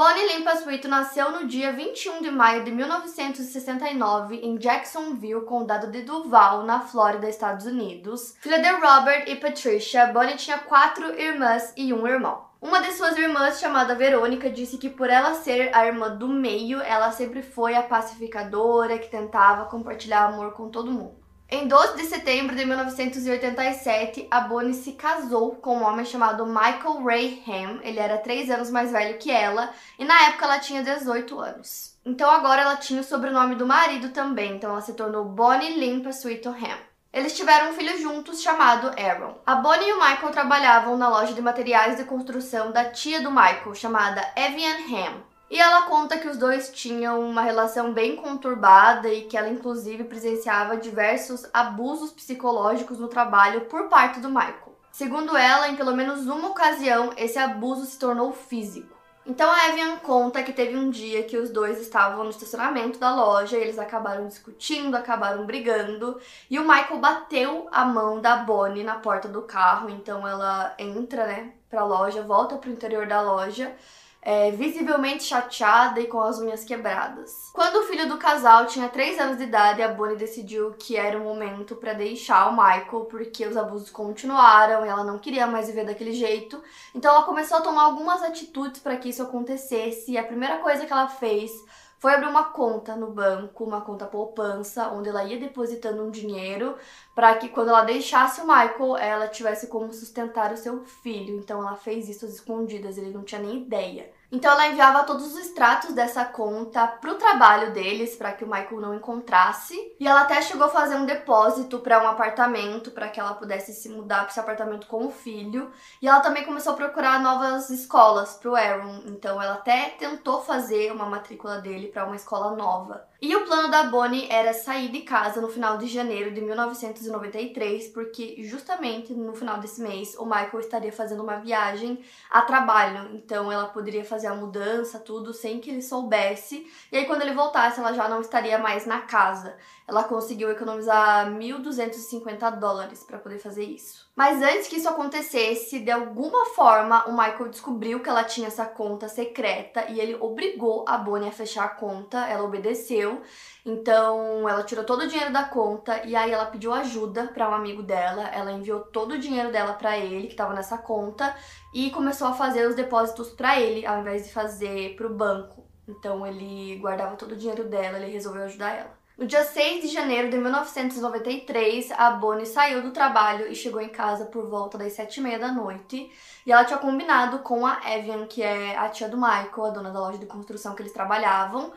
Bonnie Limpa Sweet nasceu no dia 21 de maio de 1969 em Jacksonville, condado de Duval, na Flórida, Estados Unidos. Filha de Robert e Patricia, Bonnie tinha quatro irmãs e um irmão. Uma de suas irmãs, chamada Verônica, disse que por ela ser a irmã do meio, ela sempre foi a pacificadora que tentava compartilhar amor com todo mundo. Em 12 de setembro de 1987, a Bonnie se casou com um homem chamado Michael Ray Ham. Ele era 3 anos mais velho que ela e na época ela tinha 18 anos. Então agora ela tinha o sobrenome do marido também, então ela se tornou Bonnie Limpa Sweet Ham. Eles tiveram um filho juntos chamado Aaron. A Bonnie e o Michael trabalhavam na loja de materiais de construção da tia do Michael, chamada Evian Ham. E ela conta que os dois tinham uma relação bem conturbada e que ela, inclusive, presenciava diversos abusos psicológicos no trabalho por parte do Michael. Segundo ela, em pelo menos uma ocasião, esse abuso se tornou físico. Então a Evian conta que teve um dia que os dois estavam no estacionamento da loja eles acabaram discutindo, acabaram brigando e o Michael bateu a mão da Bonnie na porta do carro, então ela entra, né, pra loja, volta pro interior da loja é, visivelmente chateada e com as unhas quebradas. Quando o filho do casal tinha 3 anos de idade, a Bonnie decidiu que era o momento para deixar o Michael, porque os abusos continuaram e ela não queria mais viver daquele jeito. Então ela começou a tomar algumas atitudes para que isso acontecesse, e a primeira coisa que ela fez foi abrir uma conta no banco, uma conta poupança, onde ela ia depositando um dinheiro para que quando ela deixasse o Michael, ela tivesse como sustentar o seu filho. Então ela fez isso às escondidas, ele não tinha nem ideia. Então ela enviava todos os extratos dessa conta pro trabalho deles para que o Michael não encontrasse. E ela até chegou a fazer um depósito para um apartamento para que ela pudesse se mudar para esse apartamento com o filho. E ela também começou a procurar novas escolas pro Aaron. Então ela até tentou fazer uma matrícula dele para uma escola nova. E o plano da Bonnie era sair de casa no final de janeiro de 1993, porque justamente no final desse mês o Michael estaria fazendo uma viagem a trabalho, então ela poderia fazer a mudança, tudo sem que ele soubesse. E aí quando ele voltasse, ela já não estaria mais na casa. Ela conseguiu economizar 1.250 dólares para poder fazer isso. Mas antes que isso acontecesse, de alguma forma, o Michael descobriu que ela tinha essa conta secreta e ele obrigou a Bonnie a fechar a conta. Ela obedeceu. Então, ela tirou todo o dinheiro da conta e aí ela pediu ajuda para um amigo dela. Ela enviou todo o dinheiro dela para ele, que estava nessa conta, e começou a fazer os depósitos para ele, ao invés de fazer para o banco. Então, ele guardava todo o dinheiro dela, ele resolveu ajudar ela. No dia 6 de janeiro de 1993, a Bonnie saiu do trabalho e chegou em casa por volta das sete e meia da noite. E ela tinha combinado com a Evian, que é a tia do Michael, a dona da loja de construção que eles trabalhavam,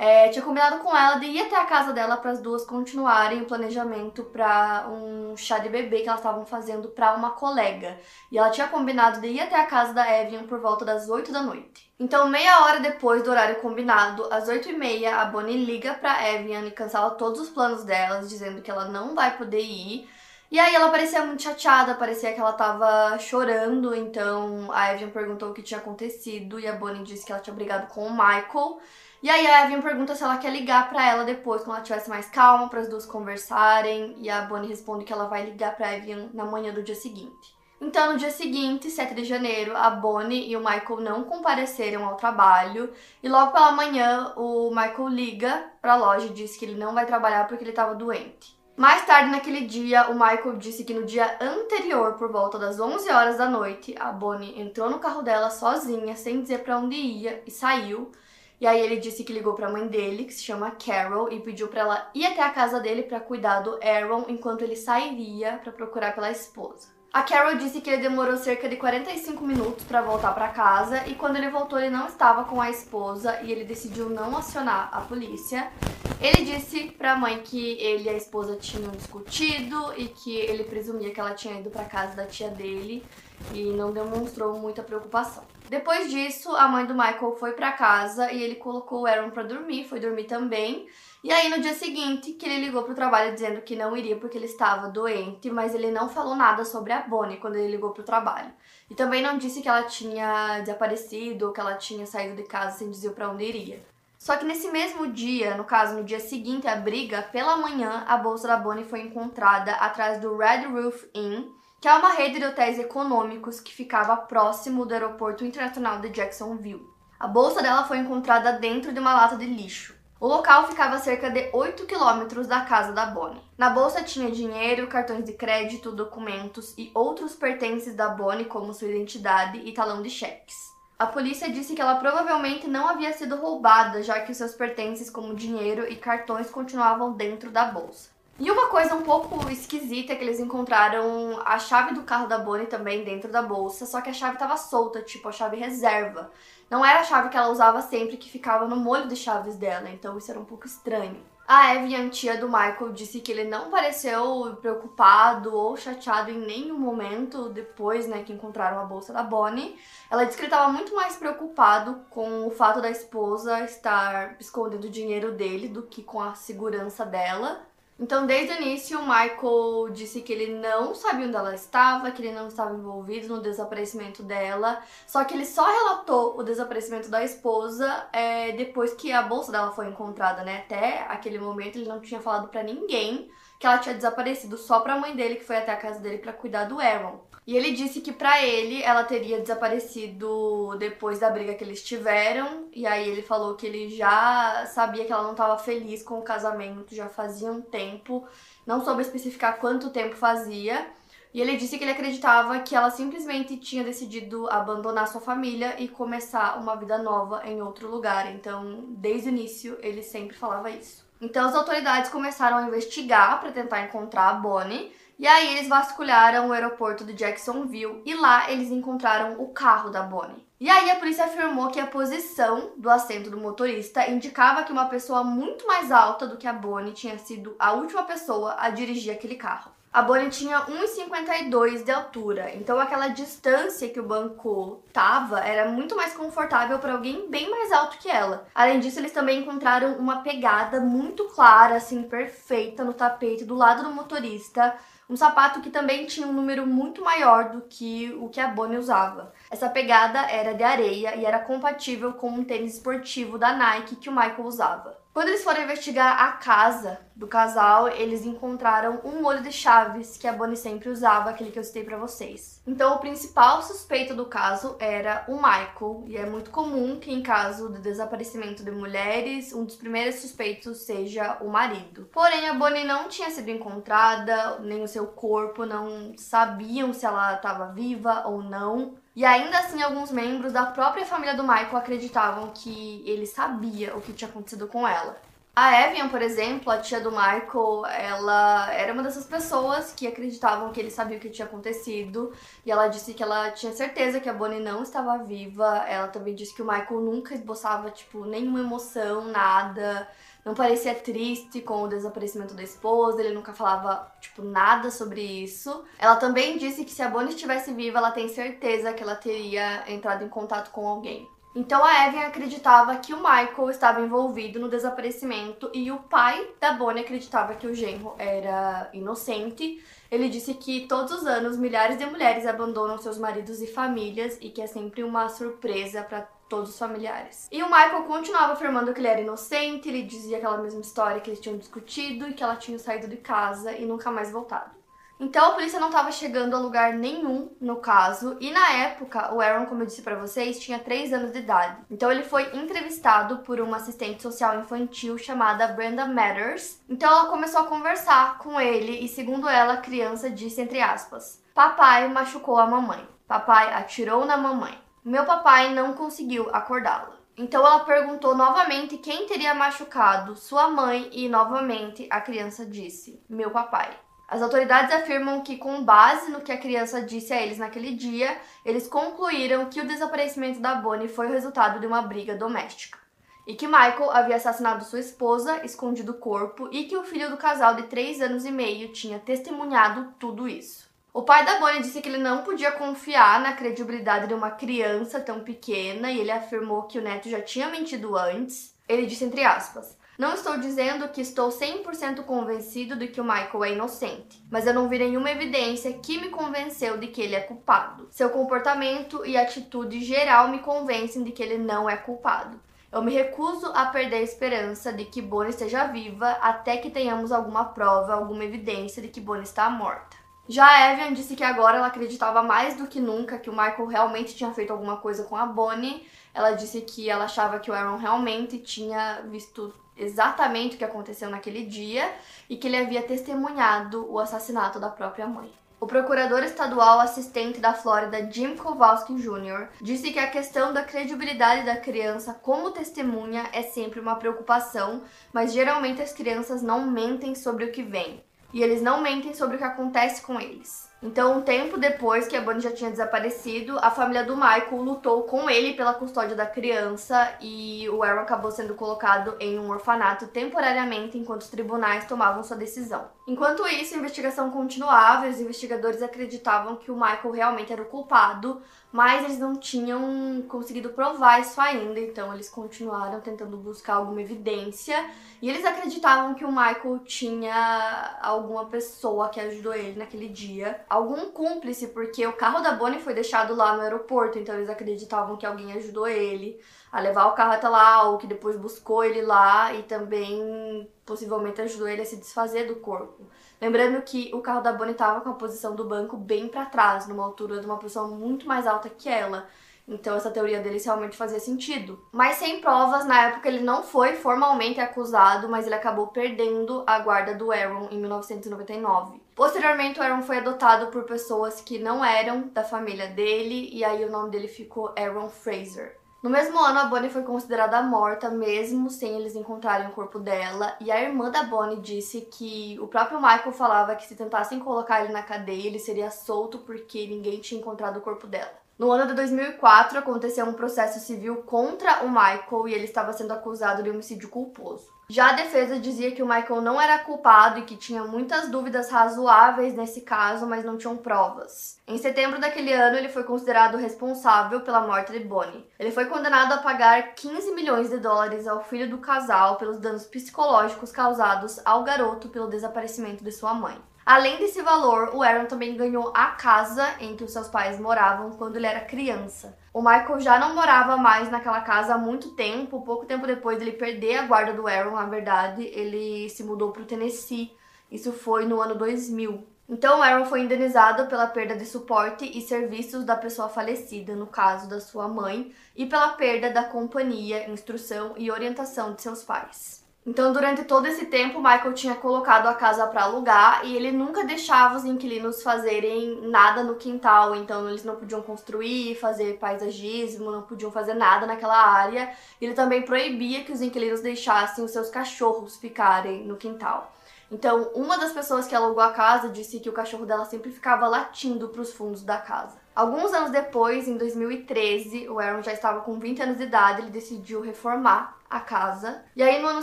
é, tinha combinado com ela de ir até a casa dela para as duas continuarem o planejamento para um chá de bebê que elas estavam fazendo para uma colega. E ela tinha combinado de ir até a casa da Evian por volta das 8 da noite. Então, meia hora depois do horário combinado, às 8 e meia, a Bonnie liga para Evian e cancela todos os planos delas, dizendo que ela não vai poder ir. E aí ela parecia muito chateada, parecia que ela tava chorando, então a Evian perguntou o que tinha acontecido e a Bonnie disse que ela tinha brigado com o Michael. E aí a Evan pergunta se ela quer ligar para ela depois, quando ela tivesse mais calma, para as duas conversarem. E a Bonnie responde que ela vai ligar para Evan na manhã do dia seguinte. Então, no dia seguinte, 7 de janeiro, a Bonnie e o Michael não compareceram ao trabalho. E logo pela manhã, o Michael liga para a loja e diz que ele não vai trabalhar porque ele estava doente. Mais tarde naquele dia, o Michael disse que no dia anterior, por volta das 11 horas da noite, a Bonnie entrou no carro dela sozinha, sem dizer para onde ia, e saiu. E aí ele disse que ligou para a mãe dele, que se chama Carol, e pediu para ela ir até a casa dele para cuidar do Aaron enquanto ele sairia para procurar pela esposa. A Carol disse que ele demorou cerca de 45 minutos para voltar para casa e quando ele voltou ele não estava com a esposa e ele decidiu não acionar a polícia. Ele disse para a mãe que ele e a esposa tinham discutido e que ele presumia que ela tinha ido para casa da tia dele e não demonstrou muita preocupação. Depois disso, a mãe do Michael foi para casa e ele colocou o Aaron para dormir, foi dormir também. E aí no dia seguinte que ele ligou pro trabalho dizendo que não iria porque ele estava doente, mas ele não falou nada sobre a Bonnie quando ele ligou pro trabalho. E também não disse que ela tinha desaparecido ou que ela tinha saído de casa sem dizer para onde iria. Só que nesse mesmo dia, no caso no dia seguinte à briga, pela manhã, a bolsa da Bonnie foi encontrada atrás do Red Roof Inn, que é uma rede de hotéis econômicos que ficava próximo do aeroporto internacional de Jacksonville. A bolsa dela foi encontrada dentro de uma lata de lixo. O local ficava a cerca de 8 quilômetros da casa da Bonnie. Na bolsa tinha dinheiro, cartões de crédito, documentos e outros pertences da Bonnie, como sua identidade e talão de cheques. A polícia disse que ela provavelmente não havia sido roubada, já que seus pertences, como dinheiro e cartões, continuavam dentro da bolsa. E uma coisa um pouco esquisita é que eles encontraram a chave do carro da Bonnie também dentro da bolsa, só que a chave estava solta, tipo a chave reserva. Não era a chave que ela usava sempre, que ficava no molho de chaves dela, então isso era um pouco estranho. A Eve, a tia do Michael, disse que ele não pareceu preocupado ou chateado em nenhum momento depois, né, que encontraram a bolsa da Bonnie. Ela disse que ele estava muito mais preocupado com o fato da esposa estar escondendo o dinheiro dele do que com a segurança dela. Então, desde o início, o Michael disse que ele não sabia onde ela estava, que ele não estava envolvido no desaparecimento dela, só que ele só relatou o desaparecimento da esposa é, depois que a bolsa dela foi encontrada, né? Até aquele momento ele não tinha falado para ninguém que ela tinha desaparecido, só pra mãe dele que foi até a casa dele para cuidar do Aaron. E ele disse que para ele ela teria desaparecido depois da briga que eles tiveram. E aí ele falou que ele já sabia que ela não estava feliz com o casamento, já fazia um tempo. Não soube especificar quanto tempo fazia. E ele disse que ele acreditava que ela simplesmente tinha decidido abandonar sua família e começar uma vida nova em outro lugar. Então, desde o início, ele sempre falava isso. Então, as autoridades começaram a investigar para tentar encontrar a Bonnie. E aí eles vasculharam o aeroporto de Jacksonville e lá eles encontraram o carro da Bonnie. E aí a polícia afirmou que a posição do assento do motorista indicava que uma pessoa muito mais alta do que a Bonnie tinha sido a última pessoa a dirigir aquele carro. A Bonnie tinha 1,52 de altura, então aquela distância que o banco tava era muito mais confortável para alguém bem mais alto que ela. Além disso, eles também encontraram uma pegada muito clara, assim, perfeita no tapete do lado do motorista, um sapato que também tinha um número muito maior do que o que a Bonnie usava. Essa pegada era de areia e era compatível com um tênis esportivo da Nike que o Michael usava. Quando eles foram investigar a casa do casal, eles encontraram um molho de chaves que a Bonnie sempre usava, aquele que eu citei para vocês. Então, o principal suspeito do caso era o Michael, e é muito comum que em caso de desaparecimento de mulheres, um dos primeiros suspeitos seja o marido. Porém, a Bonnie não tinha sido encontrada, nem o seu corpo, não sabiam se ela estava viva ou não. E ainda assim, alguns membros da própria família do Michael acreditavam que ele sabia o que tinha acontecido com ela. A Evian, por exemplo, a tia do Michael, ela era uma dessas pessoas que acreditavam que ele sabia o que tinha acontecido. E ela disse que ela tinha certeza que a Bonnie não estava viva. Ela também disse que o Michael nunca esboçava, tipo, nenhuma emoção, nada não parecia triste com o desaparecimento da esposa, ele nunca falava, tipo, nada sobre isso. Ela também disse que se a Bonnie estivesse viva, ela tem certeza que ela teria entrado em contato com alguém. Então a Evan acreditava que o Michael estava envolvido no desaparecimento e o pai da Bonnie acreditava que o genro era inocente. Ele disse que todos os anos milhares de mulheres abandonam seus maridos e famílias e que é sempre uma surpresa para todos os familiares. E o Michael continuava afirmando que ele era inocente, ele dizia aquela mesma história que eles tinham discutido e que ela tinha saído de casa e nunca mais voltado. Então a polícia não estava chegando a lugar nenhum no caso, e na época o Aaron, como eu disse para vocês, tinha 3 anos de idade. Então ele foi entrevistado por uma assistente social infantil chamada Brenda Matters. Então ela começou a conversar com ele e, segundo ela, a criança disse entre aspas: Papai machucou a mamãe. Papai atirou na mamãe. Meu papai não conseguiu acordá-la. Então ela perguntou novamente quem teria machucado sua mãe e novamente a criança disse: Meu papai. As autoridades afirmam que, com base no que a criança disse a eles naquele dia, eles concluíram que o desaparecimento da Bonnie foi o resultado de uma briga doméstica. E que Michael havia assassinado sua esposa, escondido o corpo, e que o filho do casal de 3 anos e meio tinha testemunhado tudo isso. O pai da Bonnie disse que ele não podia confiar na credibilidade de uma criança tão pequena e ele afirmou que o neto já tinha mentido antes. Ele disse entre aspas: Não estou dizendo que estou 100% convencido de que o Michael é inocente, mas eu não vi nenhuma evidência que me convenceu de que ele é culpado. Seu comportamento e atitude geral me convencem de que ele não é culpado. Eu me recuso a perder a esperança de que Bonnie esteja viva até que tenhamos alguma prova, alguma evidência de que Bonnie está morta. Já a Evan disse que agora ela acreditava mais do que nunca que o Michael realmente tinha feito alguma coisa com a Bonnie. Ela disse que ela achava que o Aaron realmente tinha visto exatamente o que aconteceu naquele dia e que ele havia testemunhado o assassinato da própria mãe. O procurador estadual assistente da Flórida, Jim Kowalski Jr., disse que a questão da credibilidade da criança como testemunha é sempre uma preocupação, mas geralmente as crianças não mentem sobre o que vem e eles não mentem sobre o que acontece com eles. Então, um tempo depois que a Bonnie já tinha desaparecido, a família do Michael lutou com ele pela custódia da criança e o Aaron acabou sendo colocado em um orfanato temporariamente enquanto os tribunais tomavam sua decisão. Enquanto isso, a investigação continuava e os investigadores acreditavam que o Michael realmente era o culpado, mas eles não tinham conseguido provar isso ainda, então eles continuaram tentando buscar alguma evidência e eles acreditavam que o Michael tinha alguma pessoa que ajudou ele naquele dia, algum cúmplice, porque o carro da Bonnie foi deixado lá no aeroporto, então eles acreditavam que alguém ajudou ele a levar o carro até lá, ou que depois buscou ele lá e também possivelmente ajudou ele a se desfazer do corpo. Lembrando que o carro da Bonnie estava com a posição do banco bem para trás, numa altura de uma pessoa muito mais alta que ela. Então essa teoria deles realmente fazia sentido. Mas sem provas, na época ele não foi formalmente acusado, mas ele acabou perdendo a guarda do Aaron em 1999. Posteriormente, o Aaron foi adotado por pessoas que não eram da família dele, e aí o nome dele ficou Aaron Fraser. No mesmo ano, a Bonnie foi considerada morta, mesmo sem eles encontrarem o corpo dela, e a irmã da Bonnie disse que o próprio Michael falava que se tentassem colocar ele na cadeia, ele seria solto porque ninguém tinha encontrado o corpo dela. No ano de 2004, aconteceu um processo civil contra o Michael e ele estava sendo acusado de homicídio culposo. Já a defesa dizia que o Michael não era culpado e que tinha muitas dúvidas razoáveis nesse caso, mas não tinham provas. Em setembro daquele ano, ele foi considerado responsável pela morte de Bonnie. Ele foi condenado a pagar 15 milhões de dólares ao filho do casal pelos danos psicológicos causados ao garoto pelo desaparecimento de sua mãe. Além desse valor, o Aaron também ganhou a casa em que os seus pais moravam quando ele era criança. O Michael já não morava mais naquela casa há muito tempo, pouco tempo depois dele perder a guarda do Aaron, na verdade, ele se mudou para o Tennessee. Isso foi no ano 2000. Então, Aaron foi indenizado pela perda de suporte e serviços da pessoa falecida, no caso da sua mãe, e pela perda da companhia, instrução e orientação de seus pais. Então, durante todo esse tempo, Michael tinha colocado a casa para alugar e ele nunca deixava os inquilinos fazerem nada no quintal. Então, eles não podiam construir, fazer paisagismo, não podiam fazer nada naquela área. Ele também proibia que os inquilinos deixassem os seus cachorros ficarem no quintal. Então, uma das pessoas que alugou a casa disse que o cachorro dela sempre ficava latindo para os fundos da casa. Alguns anos depois, em 2013, o Aaron já estava com 20 anos de idade, ele decidiu reformar a casa. E aí no ano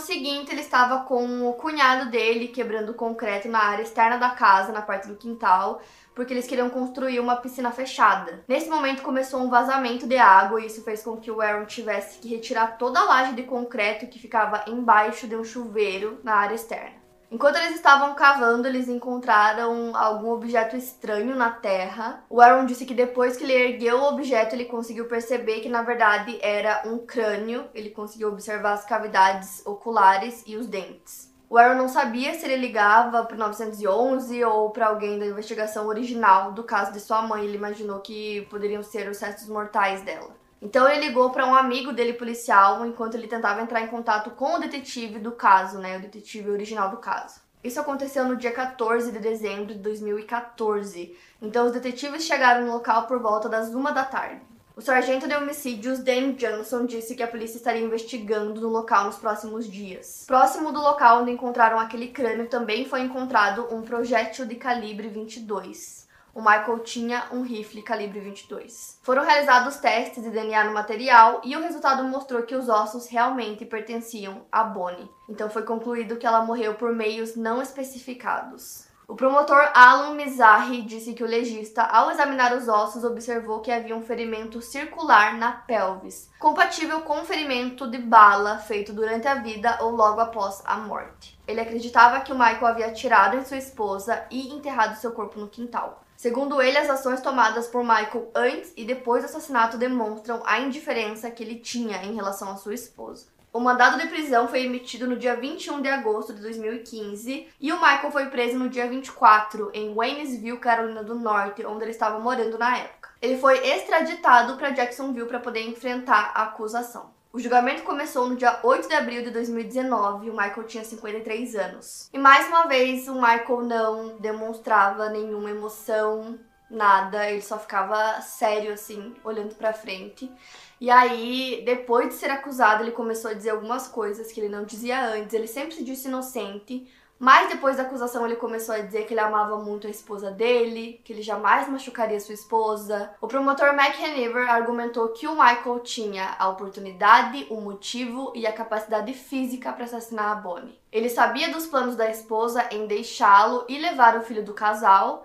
seguinte ele estava com o cunhado dele quebrando concreto na área externa da casa, na parte do quintal, porque eles queriam construir uma piscina fechada. Nesse momento começou um vazamento de água e isso fez com que o Aaron tivesse que retirar toda a laje de concreto que ficava embaixo de um chuveiro na área externa. Enquanto eles estavam cavando, eles encontraram algum objeto estranho na terra. O Aaron disse que depois que ele ergueu o objeto, ele conseguiu perceber que na verdade era um crânio. Ele conseguiu observar as cavidades oculares e os dentes. O Aaron não sabia se ele ligava para 911 ou para alguém da investigação original do caso de sua mãe. Ele imaginou que poderiam ser os restos mortais dela. Então ele ligou para um amigo dele policial enquanto ele tentava entrar em contato com o detetive do caso, né, o detetive original do caso. Isso aconteceu no dia 14 de dezembro de 2014. Então os detetives chegaram no local por volta das uma da tarde. O sargento de homicídios Dan Johnson disse que a polícia estaria investigando no local nos próximos dias. Próximo do local onde encontraram aquele crânio também foi encontrado um projétil de calibre 22 o Michael tinha um rifle calibre 22. Foram realizados testes de DNA no material e o resultado mostrou que os ossos realmente pertenciam a Bonnie. Então foi concluído que ela morreu por meios não especificados. O promotor Alan Mizrahi disse que o legista, ao examinar os ossos, observou que havia um ferimento circular na pelvis, compatível com um ferimento de bala feito durante a vida ou logo após a morte. Ele acreditava que o Michael havia atirado em sua esposa e enterrado seu corpo no quintal. Segundo ele, as ações tomadas por Michael antes e depois do assassinato demonstram a indiferença que ele tinha em relação à sua esposa. O mandado de prisão foi emitido no dia 21 de agosto de 2015 e o Michael foi preso no dia 24 em Waynesville, Carolina do Norte, onde ele estava morando na época. Ele foi extraditado para Jacksonville para poder enfrentar a acusação. O julgamento começou no dia 8 de abril de 2019 e o Michael tinha 53 anos. E mais uma vez, o Michael não demonstrava nenhuma emoção, nada, ele só ficava sério assim, olhando para frente. E aí, depois de ser acusado, ele começou a dizer algumas coisas que ele não dizia antes. Ele sempre se disse inocente, mas depois da acusação ele começou a dizer que ele amava muito a esposa dele, que ele jamais machucaria sua esposa. O promotor Mac Hanover argumentou que o Michael tinha a oportunidade, o motivo e a capacidade física para assassinar a Bonnie. Ele sabia dos planos da esposa em deixá-lo e levar o filho do casal,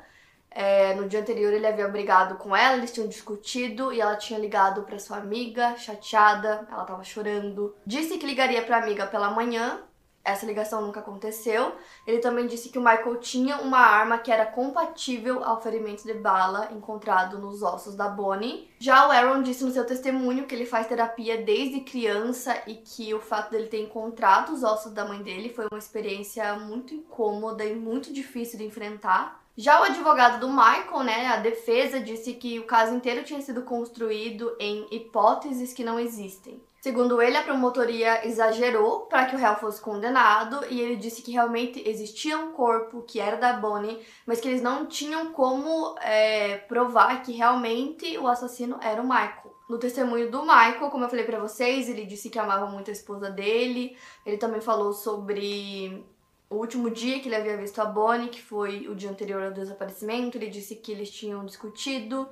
é, no dia anterior ele havia brigado com ela, eles tinham discutido e ela tinha ligado para sua amiga, chateada, ela tava chorando. Disse que ligaria para a amiga pela manhã. Essa ligação nunca aconteceu. Ele também disse que o Michael tinha uma arma que era compatível ao ferimento de bala encontrado nos ossos da Bonnie. Já o Aaron disse no seu testemunho que ele faz terapia desde criança e que o fato dele ter encontrado os ossos da mãe dele foi uma experiência muito incômoda e muito difícil de enfrentar. Já o advogado do Michael, né, a defesa disse que o caso inteiro tinha sido construído em hipóteses que não existem. Segundo ele, a promotoria exagerou para que o réu fosse condenado e ele disse que realmente existia um corpo que era da Bonnie, mas que eles não tinham como é, provar que realmente o assassino era o Michael. No testemunho do Michael, como eu falei para vocês, ele disse que amava muito a esposa dele. Ele também falou sobre o último dia que ele havia visto a Bonnie, que foi o dia anterior ao desaparecimento, ele disse que eles tinham discutido,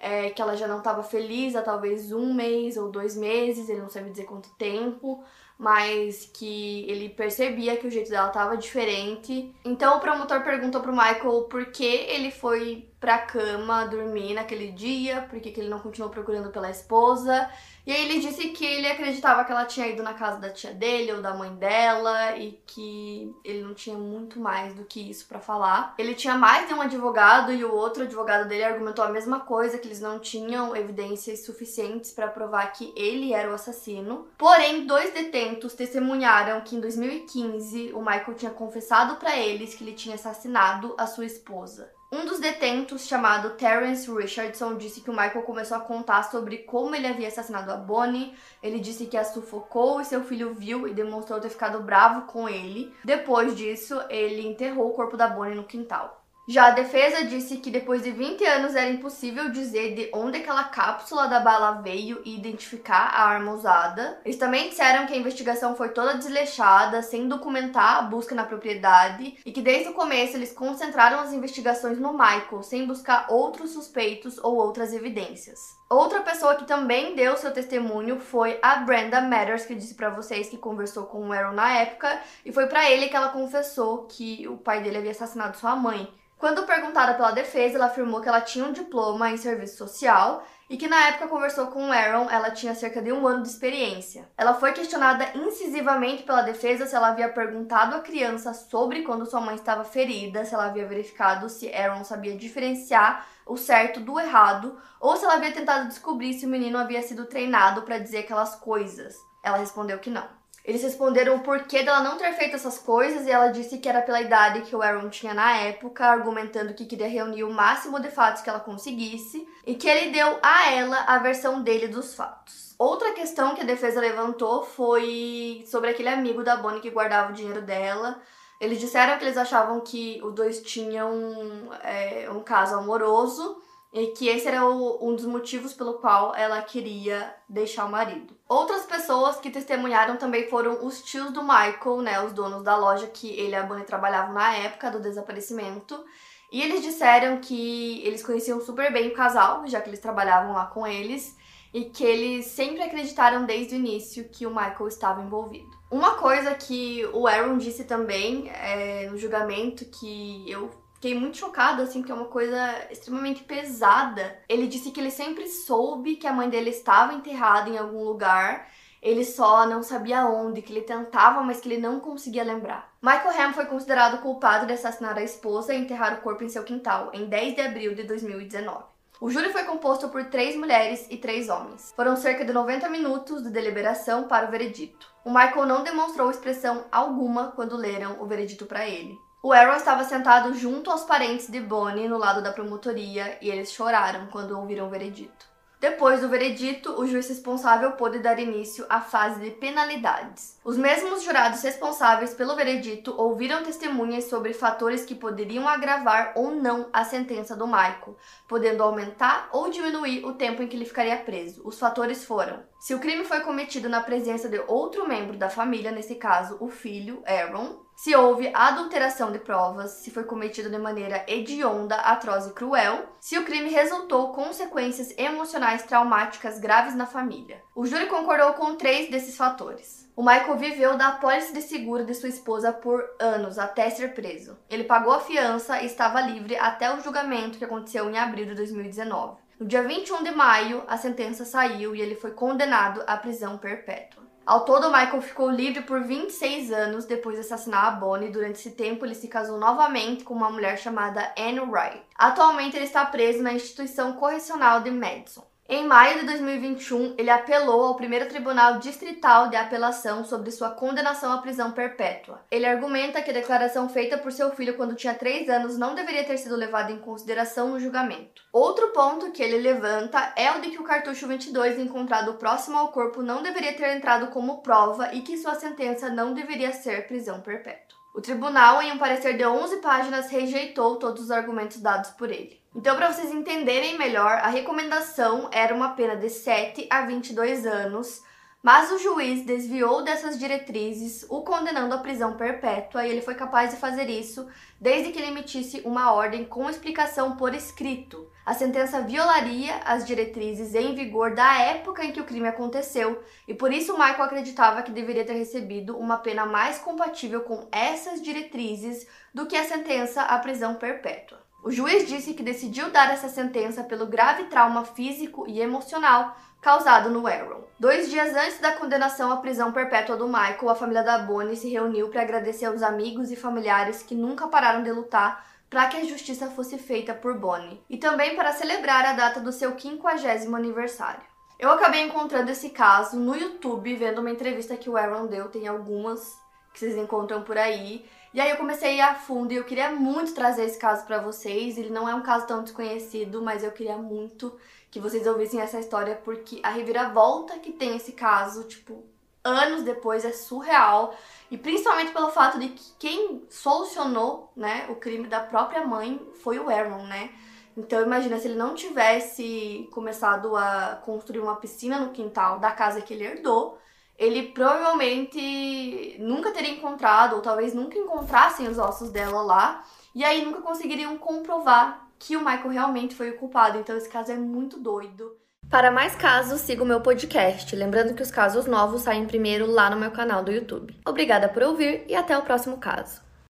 é, que ela já não estava feliz há talvez um mês ou dois meses, ele não sabe dizer quanto tempo, mas que ele percebia que o jeito dela estava diferente. Então o promotor perguntou pro Michael por que ele foi pra cama dormir naquele dia, por que, que ele não continuou procurando pela esposa. E aí ele disse que ele acreditava que ela tinha ido na casa da tia dele ou da mãe dela e que ele não tinha muito mais do que isso para falar. Ele tinha mais de um advogado e o outro advogado dele argumentou a mesma coisa, que eles não tinham evidências suficientes para provar que ele era o assassino. Porém, dois detentos testemunharam que em 2015 o Michael tinha confessado para eles que ele tinha assassinado a sua esposa. Um dos detentos, chamado Terence Richardson, disse que o Michael começou a contar sobre como ele havia assassinado a Bonnie. Ele disse que a sufocou e seu filho viu e demonstrou ter ficado bravo com ele. Depois disso, ele enterrou o corpo da Bonnie no quintal. Já a defesa disse que depois de 20 anos era impossível dizer de onde aquela cápsula da bala veio e identificar a arma usada. Eles também disseram que a investigação foi toda desleixada, sem documentar a busca na propriedade, e que desde o começo eles concentraram as investigações no Michael, sem buscar outros suspeitos ou outras evidências. Outra pessoa que também deu seu testemunho foi a Brenda Matters, que disse para vocês que conversou com o Aaron na época, e foi para ele que ela confessou que o pai dele havia assassinado sua mãe. Quando perguntada pela defesa, ela afirmou que ela tinha um diploma em serviço social e que na época conversou com o Aaron, ela tinha cerca de um ano de experiência. Ela foi questionada incisivamente pela defesa se ela havia perguntado à criança sobre quando sua mãe estava ferida, se ela havia verificado se Aaron sabia diferenciar o certo do errado, ou se ela havia tentado descobrir se o menino havia sido treinado para dizer aquelas coisas. Ela respondeu que não. Eles responderam o porquê dela não ter feito essas coisas e ela disse que era pela idade que o Aaron tinha na época, argumentando que queria reunir o máximo de fatos que ela conseguisse e que ele deu a ela a versão dele dos fatos. Outra questão que a defesa levantou foi sobre aquele amigo da Bonnie que guardava o dinheiro dela. Eles disseram que eles achavam que os dois tinham é, um caso amoroso e que esse era o, um dos motivos pelo qual ela queria deixar o marido. Outras pessoas que testemunharam também foram os tios do Michael, né, os donos da loja que ele e a Bonnie trabalhavam na época do desaparecimento. E eles disseram que eles conheciam super bem o casal, já que eles trabalhavam lá com eles, e que eles sempre acreditaram desde o início que o Michael estava envolvido. Uma coisa que o Aaron disse também é, no julgamento que eu fiquei muito chocada, assim, porque é uma coisa extremamente pesada. Ele disse que ele sempre soube que a mãe dele estava enterrada em algum lugar. Ele só não sabia onde, que ele tentava, mas que ele não conseguia lembrar. Michael Ham foi considerado culpado de assassinar a esposa e enterrar o corpo em seu quintal em 10 de abril de 2019. O júri foi composto por três mulheres e três homens. Foram cerca de 90 minutos de deliberação para o veredito. O Michael não demonstrou expressão alguma quando leram o veredito para ele. O Aaron estava sentado junto aos parentes de Bonnie no lado da promotoria e eles choraram quando ouviram o veredito. Depois do veredito, o juiz responsável pôde dar início à fase de penalidades. Os mesmos jurados responsáveis pelo veredito ouviram testemunhas sobre fatores que poderiam agravar ou não a sentença do Michael, podendo aumentar ou diminuir o tempo em que ele ficaria preso. Os fatores foram: se o crime foi cometido na presença de outro membro da família, nesse caso, o filho, Aaron, se houve adulteração de provas, se foi cometido de maneira hedionda, atroz e cruel, se o crime resultou consequências emocionais traumáticas graves na família. O júri concordou com três desses fatores. O Michael viveu da apólice de seguro de sua esposa por anos, até ser preso. Ele pagou a fiança e estava livre até o julgamento que aconteceu em abril de 2019. No dia 21 de maio, a sentença saiu e ele foi condenado à prisão perpétua. Ao todo, Michael ficou livre por 26 anos depois de assassinar a Bonnie. Durante esse tempo, ele se casou novamente com uma mulher chamada Anne Wright. Atualmente, ele está preso na instituição correcional de Madison. Em maio de 2021, ele apelou ao primeiro tribunal distrital de apelação sobre sua condenação à prisão perpétua. Ele argumenta que a declaração feita por seu filho quando tinha 3 anos não deveria ter sido levada em consideração no julgamento. Outro ponto que ele levanta é o de que o cartucho 22 encontrado próximo ao corpo não deveria ter entrado como prova e que sua sentença não deveria ser prisão perpétua. O tribunal, em um parecer de 11 páginas, rejeitou todos os argumentos dados por ele. Então, para vocês entenderem melhor, a recomendação era uma pena de 7 a 22 anos, mas o juiz desviou dessas diretrizes, o condenando à prisão perpétua, e ele foi capaz de fazer isso desde que ele emitisse uma ordem com explicação por escrito. A sentença violaria as diretrizes em vigor da época em que o crime aconteceu, e por isso Michael acreditava que deveria ter recebido uma pena mais compatível com essas diretrizes do que a sentença à prisão perpétua. O juiz disse que decidiu dar essa sentença pelo grave trauma físico e emocional causado no Aaron. Dois dias antes da condenação à prisão perpétua do Michael, a família da Bonnie se reuniu para agradecer aos amigos e familiares que nunca pararam de lutar para que a justiça fosse feita por Bonnie e também para celebrar a data do seu 50 aniversário. Eu acabei encontrando esse caso no YouTube, vendo uma entrevista que o Aaron deu, tem algumas que vocês encontram por aí. E aí eu comecei a ir a fundo e eu queria muito trazer esse caso para vocês. Ele não é um caso tão desconhecido, mas eu queria muito que vocês ouvissem essa história porque a reviravolta que tem esse caso, tipo, anos depois é surreal. E principalmente pelo fato de que quem solucionou, né, o crime da própria mãe foi o Aaron, né? Então imagina se ele não tivesse começado a construir uma piscina no quintal da casa que ele herdou, ele provavelmente nunca teria encontrado, ou talvez nunca encontrassem os ossos dela lá, e aí nunca conseguiriam comprovar que o Michael realmente foi o culpado. Então esse caso é muito doido. Para mais casos, siga o meu podcast. Lembrando que os casos novos saem primeiro lá no meu canal do YouTube. Obrigada por ouvir e até o próximo caso.